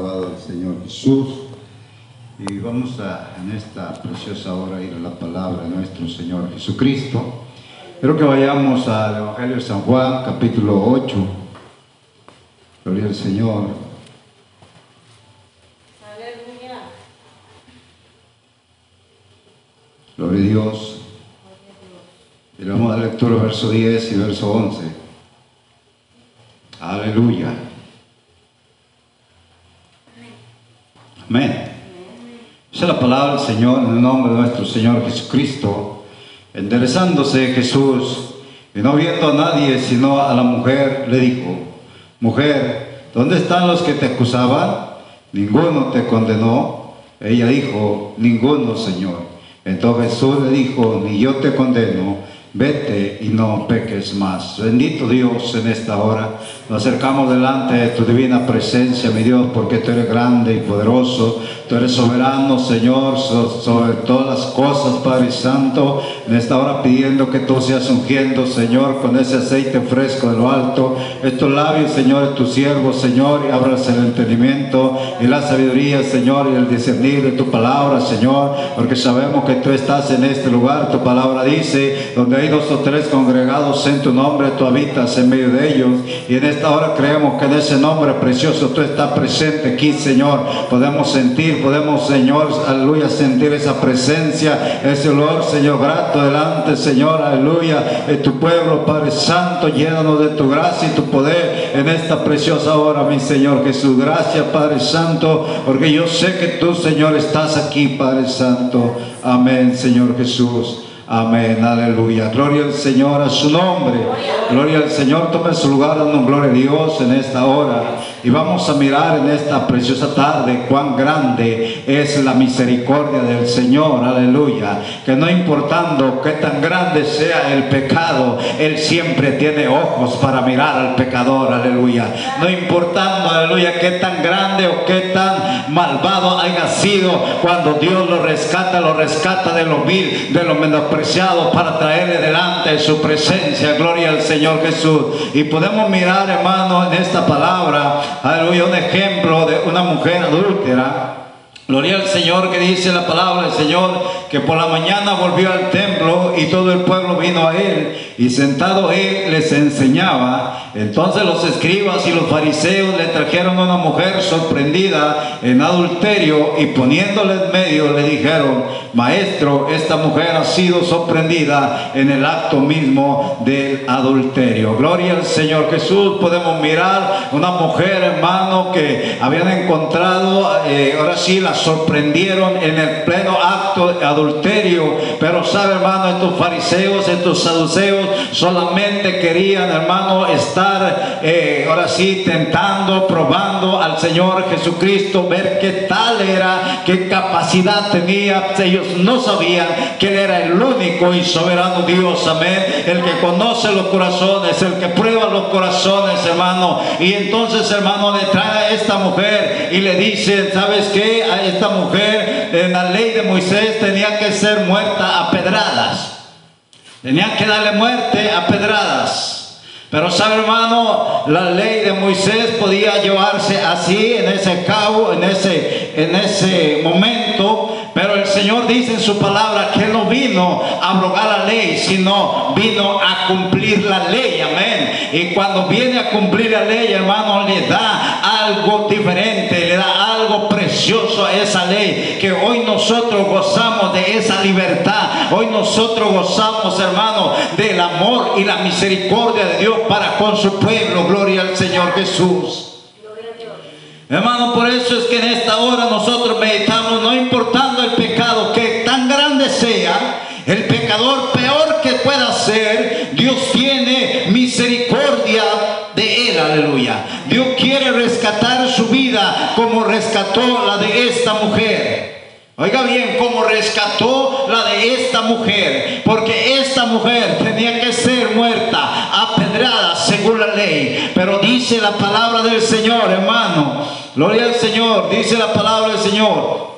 Alabado el Señor Jesús. Y vamos a en esta preciosa hora ir a la palabra de nuestro Señor Jesucristo. Quiero que vayamos al Evangelio de San Juan, capítulo 8. Gloria al Señor. Aleluya. Gloria a Dios. Y vamos a dar lectura verso 10 y verso 11. Aleluya. Amén. Esa es la palabra del Señor en el nombre de nuestro Señor Jesucristo. Enderezándose Jesús y no viendo a nadie sino a la mujer, le dijo, mujer, ¿dónde están los que te acusaban? Ninguno te condenó. Ella dijo, ninguno, Señor. Entonces Jesús le dijo, ni yo te condeno, vete y no peques más. Bendito Dios en esta hora. Nos acercamos delante de tu divina presencia, mi Dios, porque tú eres grande y poderoso. Tú eres soberano, Señor, so- sobre todas las cosas, Padre Santo. En esta hora pidiendo que tú seas ungiendo, Señor, con ese aceite fresco de lo alto. Estos labios, Señor, de tu siervo, Señor, y abras el entendimiento y la sabiduría, Señor, y el discernir de tu palabra, Señor, porque sabemos que tú estás en este lugar. Tu palabra dice, donde hay dos o tres congregados en tu nombre, tú habitas en medio de ellos. Y en esta hora creemos que en ese nombre precioso tú estás presente aquí, Señor. Podemos sentir, podemos, Señor, aleluya, sentir esa presencia, ese olor, Señor, grato delante, Señor, aleluya, de tu pueblo, Padre Santo, llénanos de tu gracia y tu poder en esta preciosa hora, mi Señor Jesús. Gracias, Padre Santo, porque yo sé que tú, Señor, estás aquí, Padre Santo. Amén, Señor Jesús. Amén, aleluya. Gloria al Señor a su nombre. Gloria al Señor. Tome su lugar dando gloria a Dios en esta hora. Y vamos a mirar en esta preciosa tarde cuán grande es la misericordia del Señor. Aleluya. Que no importando qué tan grande sea el pecado, Él siempre tiene ojos para mirar al pecador. Aleluya. No importando, aleluya, qué tan grande o qué tan malvado haya sido, cuando Dios lo rescata, lo rescata de lo vil, de lo menospreciado para traerle delante de su presencia. Gloria al Señor Jesús. Y podemos mirar, hermano, en esta palabra, aleluya, un ejemplo de una mujer adúltera. Gloria al Señor que dice la palabra del Señor que por la mañana volvió al templo y todo el pueblo vino a él y sentado él les enseñaba. Entonces los escribas y los fariseos le trajeron a una mujer sorprendida en adulterio y poniéndole en medio le dijeron, maestro, esta mujer ha sido sorprendida en el acto mismo del adulterio. Gloria al Señor Jesús. Podemos mirar una mujer, hermano, que habían encontrado, eh, ahora sí la sorprendieron en el pleno acto de adulterio. Pero sabe, hermano, estos fariseos, estos saduceos, solamente querían, hermano, estar, eh, ahora sí, tentando, probando al Señor Jesucristo, ver qué tal era, qué capacidad tenía. Ellos no sabían que Él era el único y soberano Dios, amén. El que conoce los corazones, el que prueba los corazones, hermano. Y entonces, hermano, le trae a esta mujer y le dice, ¿sabes qué? Esta mujer en la ley de Moisés tenía que ser muerta a pedradas. Tenían que darle muerte a pedradas. Pero sabe hermano, la ley de Moisés podía llevarse así en ese cabo, en ese, en ese momento. Pero el Señor dice en su palabra que no vino a abrogar la ley, sino vino a cumplir la ley. Amén. Y cuando viene a cumplir la ley, hermano, le da algo diferente, precioso a esa ley. Que hoy nosotros gozamos de esa libertad. Hoy nosotros gozamos, hermano, del amor y la misericordia de Dios para con su pueblo. Gloria al Señor Jesús. Hermano, por eso es que en esta hora nosotros meditamos, no importando el pecado que tan grande sea, el pecador peor que pueda ser, Dios tiene misericordia de él, aleluya. Dios quiere rescatar su vida como rescató la de esta mujer. Oiga bien, como rescató la de esta mujer, porque esta mujer tenía que ser muerta, apedrada según la ley. Pero dice la palabra del Señor, hermano, gloria al Señor, dice la palabra del Señor.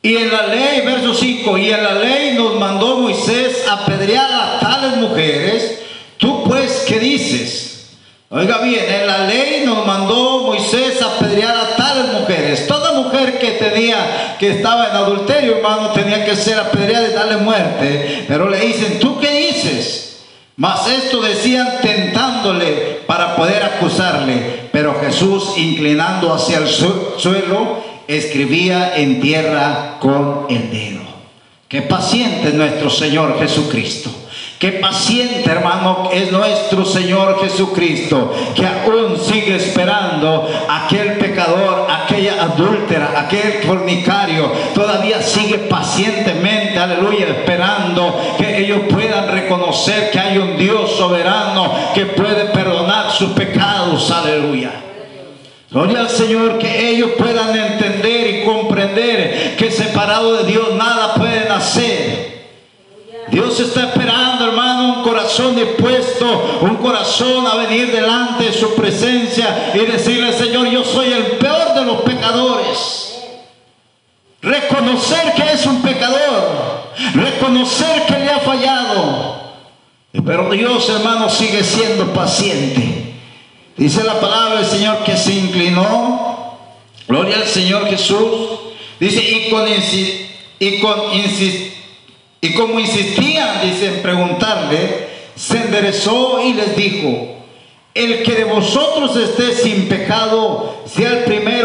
Y en la ley, verso 5, y en la ley nos mandó Moisés apedrear a tales mujeres. Oiga bien, en la ley nos mandó Moisés apedrear a tales mujeres. Toda mujer que tenía, que estaba en adulterio, hermano, tenía que ser apedreada y darle muerte. Pero le dicen, ¿tú qué dices? Mas esto decían tentándole para poder acusarle. Pero Jesús, inclinando hacia el suelo, escribía en tierra con el dedo. Qué paciente nuestro Señor Jesucristo. Qué paciente, hermano, es nuestro Señor Jesucristo, que aún sigue esperando aquel pecador, aquella adúltera, aquel fornicario, todavía sigue pacientemente, aleluya, esperando que ellos puedan reconocer que hay un Dios soberano que puede perdonar sus pecados, aleluya. Gloria al Señor, que ellos puedan entender y comprender que separado de Dios nada pueden hacer. Dios está esperando, dispuesto, un corazón a venir delante de su presencia y decirle, Señor, yo soy el peor de los pecadores. Reconocer que es un pecador, reconocer que le ha fallado. Pero Dios, hermano, sigue siendo paciente. Dice la palabra del Señor que se inclinó. Gloria al Señor Jesús. Dice, y con, y con y como insistían, dice, en preguntarle, se enderezó y les dijo, el que de vosotros esté sin pecado, sea el primero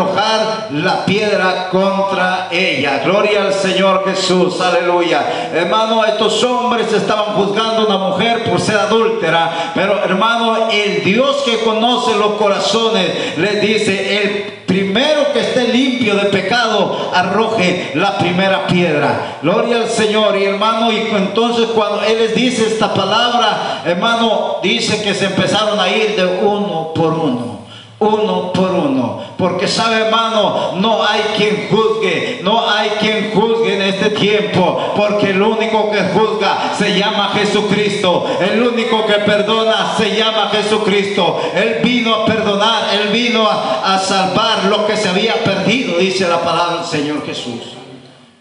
arrojar la piedra contra ella. Gloria al Señor Jesús, aleluya. Hermano, estos hombres estaban juzgando a una mujer por ser adúltera, pero hermano, el Dios que conoce los corazones les dice, el primero que esté limpio de pecado, arroje la primera piedra. Gloria al Señor. Y hermano, y entonces cuando Él les dice esta palabra, hermano, dice que se empezaron a ir de uno por uno. Uno por uno, porque sabe hermano, no hay quien juzgue, no hay quien juzgue en este tiempo, porque el único que juzga se llama Jesucristo, el único que perdona se llama Jesucristo, Él vino a perdonar, Él vino a, salvar lo que se había perdido, dice la palabra del Señor Jesús.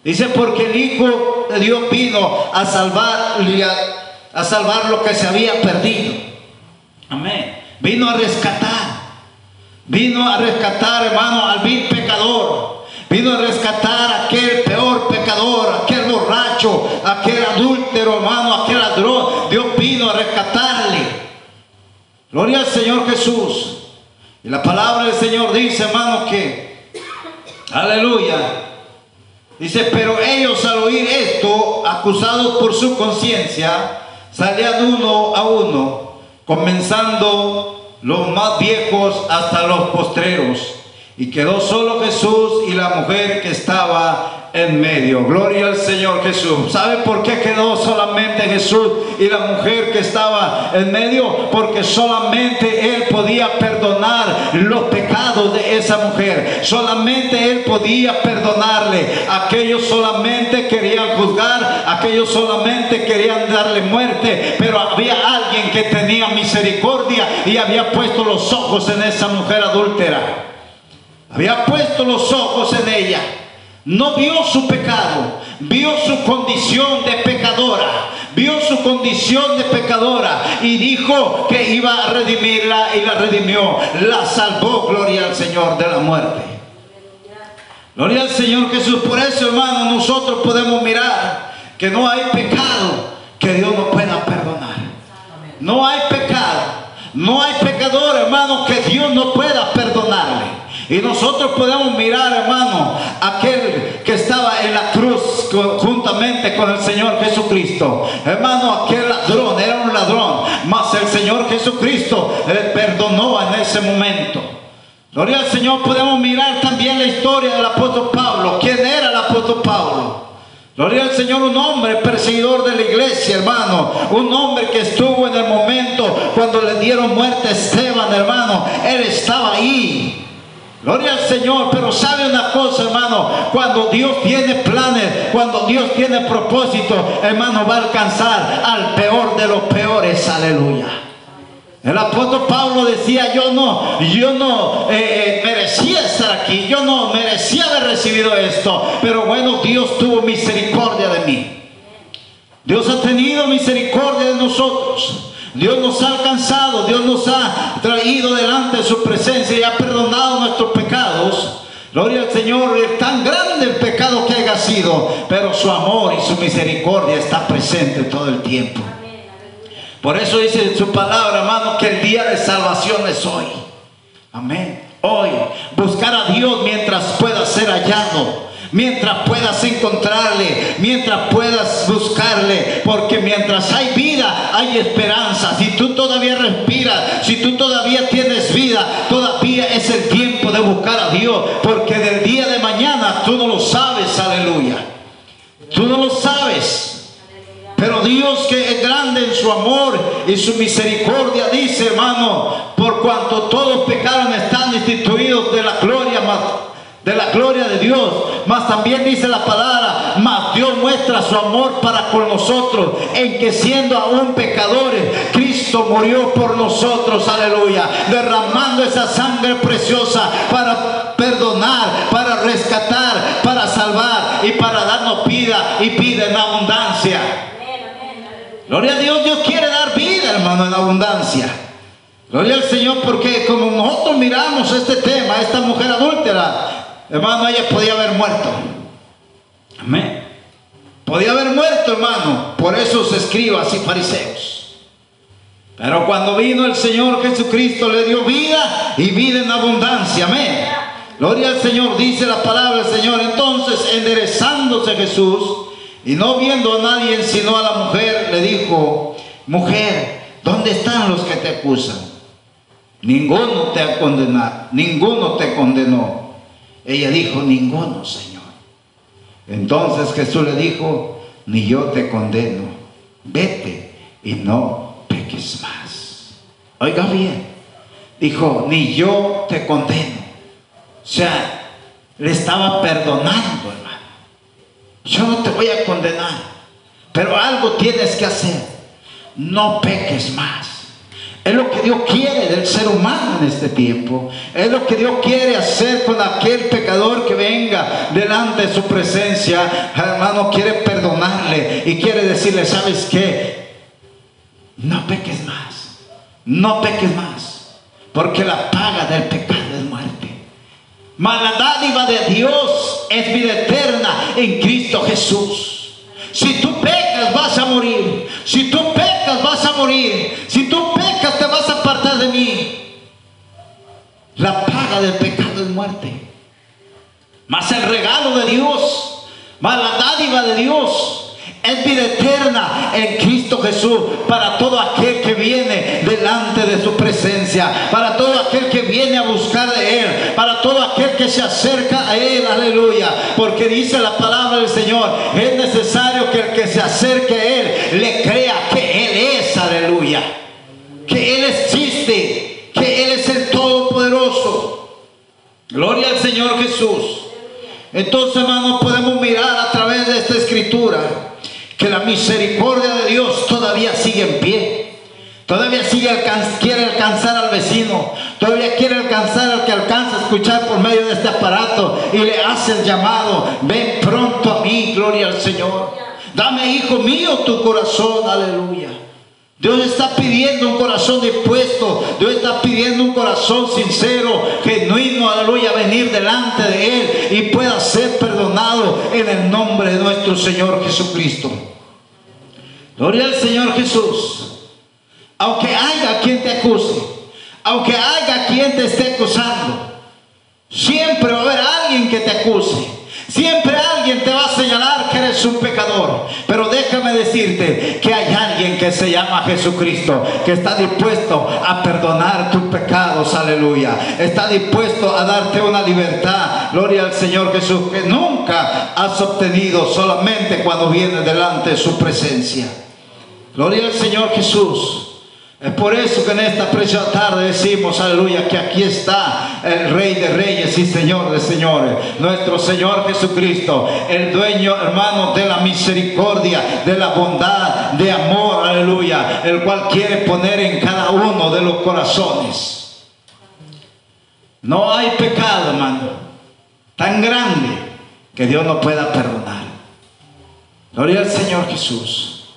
Dice, porque el Hijo de Dios vino a salvar, a, a salvar lo que se había perdido. Amén. Vino a rescatar. Vino a rescatar, hermano, al vil pecador. Vino a rescatar a aquel peor pecador, aquel borracho, aquel adúltero, hermano, aquel ladrón. Dios vino a rescatarle. Gloria al Señor Jesús. Y la palabra del Señor dice, hermano, que, aleluya, Dice, pero ellos al oír esto, acusados por su conciencia, salían uno a uno, comenzando los más viejos hasta los postreros. Y quedó solo Jesús y la mujer que estaba en medio. Gloria al Señor Jesús. ¿Sabe por qué quedó solamente Jesús y la mujer que estaba en medio? Porque solamente Él podía perdonar los pecados de esa mujer. Solamente Él podía perdonarle. Aquellos solamente querían juzgar, aquellos solamente querían darle muerte. Pero había alguien que tenía misericordia y había puesto los ojos en esa mujer adúltera. Había puesto los ojos en ella. No vio su pecado, vio su condición de pecadora, vio su condición de pecadora y dijo que iba a redimirla y la redimió, la salvó, gloria al Señor de la muerte. Gloria al Señor Jesús. Por eso, hermano, nosotros podemos mirar que no hay pecado que Dios no pueda perdonar. No hay pecado, no hay pecador, hermano, que Dios no pueda perdonarle. Y nosotros podemos mirar, hermano, aquel que estaba en la cruz juntamente con el Señor Jesucristo. Hermano, aquel ladrón era un ladrón, mas el Señor Jesucristo le perdonó en ese momento. Gloria al Señor, podemos mirar también la historia del apóstol Pablo. ¿Quién era el apóstol Pablo? Gloria al Señor, un hombre perseguidor de la iglesia, hermano. Un hombre que estuvo en el momento cuando le dieron muerte a Esteban, hermano. Él estaba ahí. Gloria al Señor, pero sabe una cosa, hermano, cuando Dios tiene planes, cuando Dios tiene propósito, hermano, va a alcanzar al peor de los peores, aleluya. El apóstol Pablo decía, yo no, yo no eh, eh, merecía estar aquí, yo no merecía haber recibido esto, pero bueno, Dios tuvo misericordia de mí. Dios ha tenido misericordia de nosotros. Dios nos ha alcanzado, Dios nos ha traído delante de su presencia y ha perdonado nuestros pecados. Gloria al Señor, es tan grande el pecado que haya sido, pero su amor y su misericordia está presente todo el tiempo. Por eso dice en su palabra, hermano, que el día de salvación es hoy. Amén. Hoy, buscar a Dios mientras pueda ser hallado. Mientras puedas encontrarle, mientras puedas buscarle, porque mientras hay vida, hay esperanza. Si tú todavía respiras, si tú todavía tienes vida, todavía es el tiempo de buscar a Dios, porque del día de mañana tú no lo sabes, aleluya. Tú no lo sabes. Pero Dios que es grande en su amor y su misericordia dice, hermano, por cuanto todos pecaron están destituidos de la gloria de la gloria de Dios, mas también dice la palabra, mas Dios muestra su amor para con nosotros, en que siendo aún pecadores, Cristo murió por nosotros, aleluya, derramando esa sangre preciosa para perdonar, para rescatar, para salvar y para darnos vida y vida en abundancia. Gloria a Dios, Dios quiere dar vida, hermano, en abundancia. Gloria al Señor, porque como nosotros miramos este tema, esta mujer adúltera, hermano, ella podía haber muerto. Amén. Podía haber muerto, hermano, por esos escribas y fariseos. Pero cuando vino el Señor Jesucristo, le dio vida y vida en abundancia. Amén. Gloria al Señor, dice la palabra del Señor. Entonces, enderezándose Jesús y no viendo a nadie sino a la mujer, le dijo, mujer, ¿dónde están los que te acusan? Ninguno te ha condenado, ninguno te condenó. Ella dijo, ninguno, Señor. Entonces Jesús le dijo, ni yo te condeno, vete y no peques más. Oiga bien, dijo, ni yo te condeno. O sea, le estaba perdonando, hermano. Yo no te voy a condenar, pero algo tienes que hacer. No peques más. Es lo que Dios quiere del ser humano en este tiempo. Es lo que Dios quiere hacer con aquel pecador que venga delante de su presencia. Hermano, quiere perdonarle y quiere decirle, ¿sabes qué? No peques más. No peques más. Porque la paga del pecado es muerte. La dádiva de Dios es vida eterna en Cristo Jesús. Si tú pecas vas a morir. Si tú pecas vas a morir. Si tú pecas te vas a apartar de mí. La paga del pecado es muerte. Mas el regalo de Dios, mas la dádiva de Dios es vida eterna en Cristo Jesús para todo aquel que viene delante de su presencia, para todo aquel que viene a buscar de Él, para todo aquel que se acerca a Él, aleluya. Porque dice la palabra del Señor, es necesario que el que se acerque a Él le crea que Él es, aleluya. Que Él existe, que Él es el Todopoderoso. Gloria al Señor Jesús. Entonces, hermanos, podemos mirar a través de esta escritura que la misericordia de Dios todavía sigue en pie. Todavía sigue quiere alcanzar al vecino. Todavía quiere alcanzar al que alcanza a escuchar por medio de este aparato y le hace el llamado. Ven pronto a mí, gloria al Señor. Dame, hijo mío, tu corazón, aleluya. Dios está pidiendo un corazón dispuesto. Dios está pidiendo un corazón sincero, genuino, aleluya, venir delante de Él y pueda ser perdonado en el nombre de nuestro Señor Jesucristo. Gloria al Señor Jesús. Aunque haya quien te acuse, aunque haya quien te esté acusando, siempre va a haber alguien que te acuse. Siempre alguien te va a señalar que eres un pecador. Pero déjame decirte que hay alguien que se llama Jesucristo, que está dispuesto a perdonar aleluya. Está dispuesto a darte una libertad, gloria al Señor Jesús, que nunca has obtenido solamente cuando vienes delante de su presencia. Gloria al Señor Jesús. Es por eso que en esta preciosa tarde decimos, aleluya, que aquí está el Rey de Reyes y Señor de Señores, nuestro Señor Jesucristo, el dueño, hermano, de la misericordia, de la bondad, de amor, aleluya, el cual quiere poner en cada uno de los corazones. No hay pecado, hermano, tan grande que Dios no pueda perdonar. Gloria al Señor Jesús.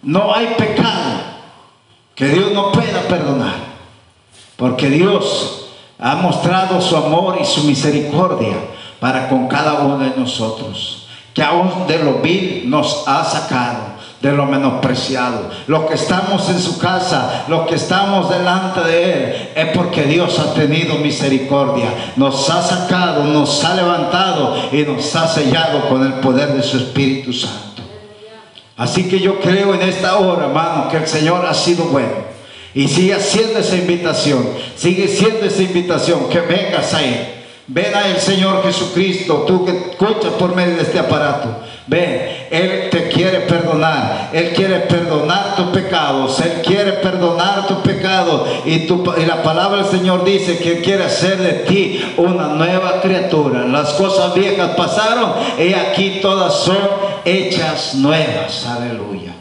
No hay pecado que Dios no pueda perdonar. Porque Dios ha mostrado su amor y su misericordia para con cada uno de nosotros. Que aún de lo vil nos ha sacado, de lo menospreciado. Los que estamos en su casa, los que estamos delante de Él, es porque Dios ha tenido misericordia. Nos ha sacado, nos ha levantado y nos ha sellado con el poder de su Espíritu Santo. Así que yo creo en esta hora, hermano, que el Señor ha sido bueno. Y sigue haciendo esa invitación, sigue siendo esa invitación, que vengas a Él. Ven a el Señor Jesucristo, tú que escuchas por medio de este aparato. Ven, Él te quiere perdonar. Él quiere perdonar tus pecados. Él quiere perdonar tus pecados. Y, tu, y la palabra del Señor dice que Él quiere hacer de ti una nueva criatura. Las cosas viejas pasaron y aquí todas son hechas nuevas. Aleluya.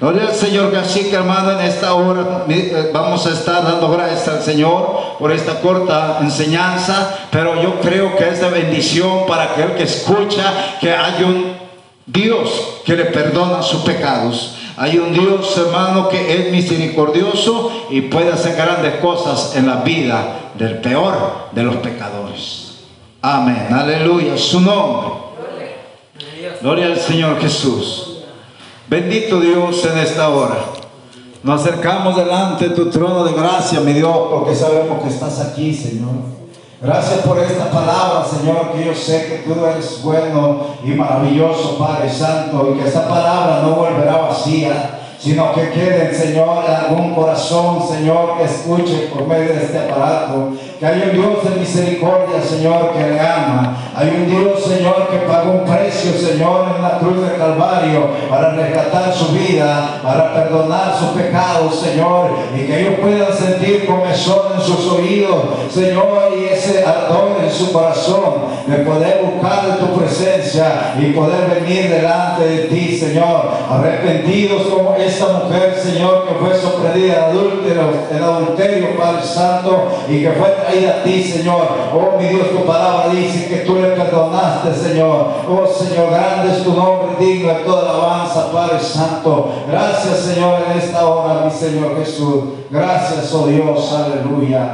Gloria al Señor, así que hermano, en esta hora eh, vamos a estar dando gracias al Señor por esta corta enseñanza, pero yo creo que es de bendición para aquel que escucha que hay un Dios que le perdona sus pecados. Hay un Dios, hermano, que es misericordioso y puede hacer grandes cosas en la vida del peor de los pecadores. Amén. Aleluya. Su nombre. Gloria al Señor Jesús. Bendito Dios en esta hora. Nos acercamos delante de tu trono de gracia, mi Dios, porque sabemos que estás aquí, Señor. Gracias por esta palabra, Señor, que yo sé que tú eres bueno y maravilloso, Padre Santo, y que esta palabra no volverá vacía sino que quede, Señor, algún corazón, Señor, que escuche por medio de este aparato, que hay un Dios de misericordia, Señor, que le ama. Hay un Dios, Señor, que pagó un precio, Señor, en la cruz del Calvario para rescatar su vida, para perdonar sus pecados, Señor, y que ellos puedan sentir comezón en sus oídos, Señor, ese ardor en su corazón de poder buscar de tu presencia y poder venir delante de ti, Señor, arrepentidos como esta mujer, Señor, que fue sorprendida en adulterio, Padre Santo, y que fue traída a ti, Señor. Oh, mi Dios, tu palabra dice que tú le perdonaste, Señor. Oh, Señor, grande es tu nombre, digno de toda alabanza, Padre Santo. Gracias, Señor, en esta hora, mi Señor Jesús. Gracias, oh Dios, aleluya.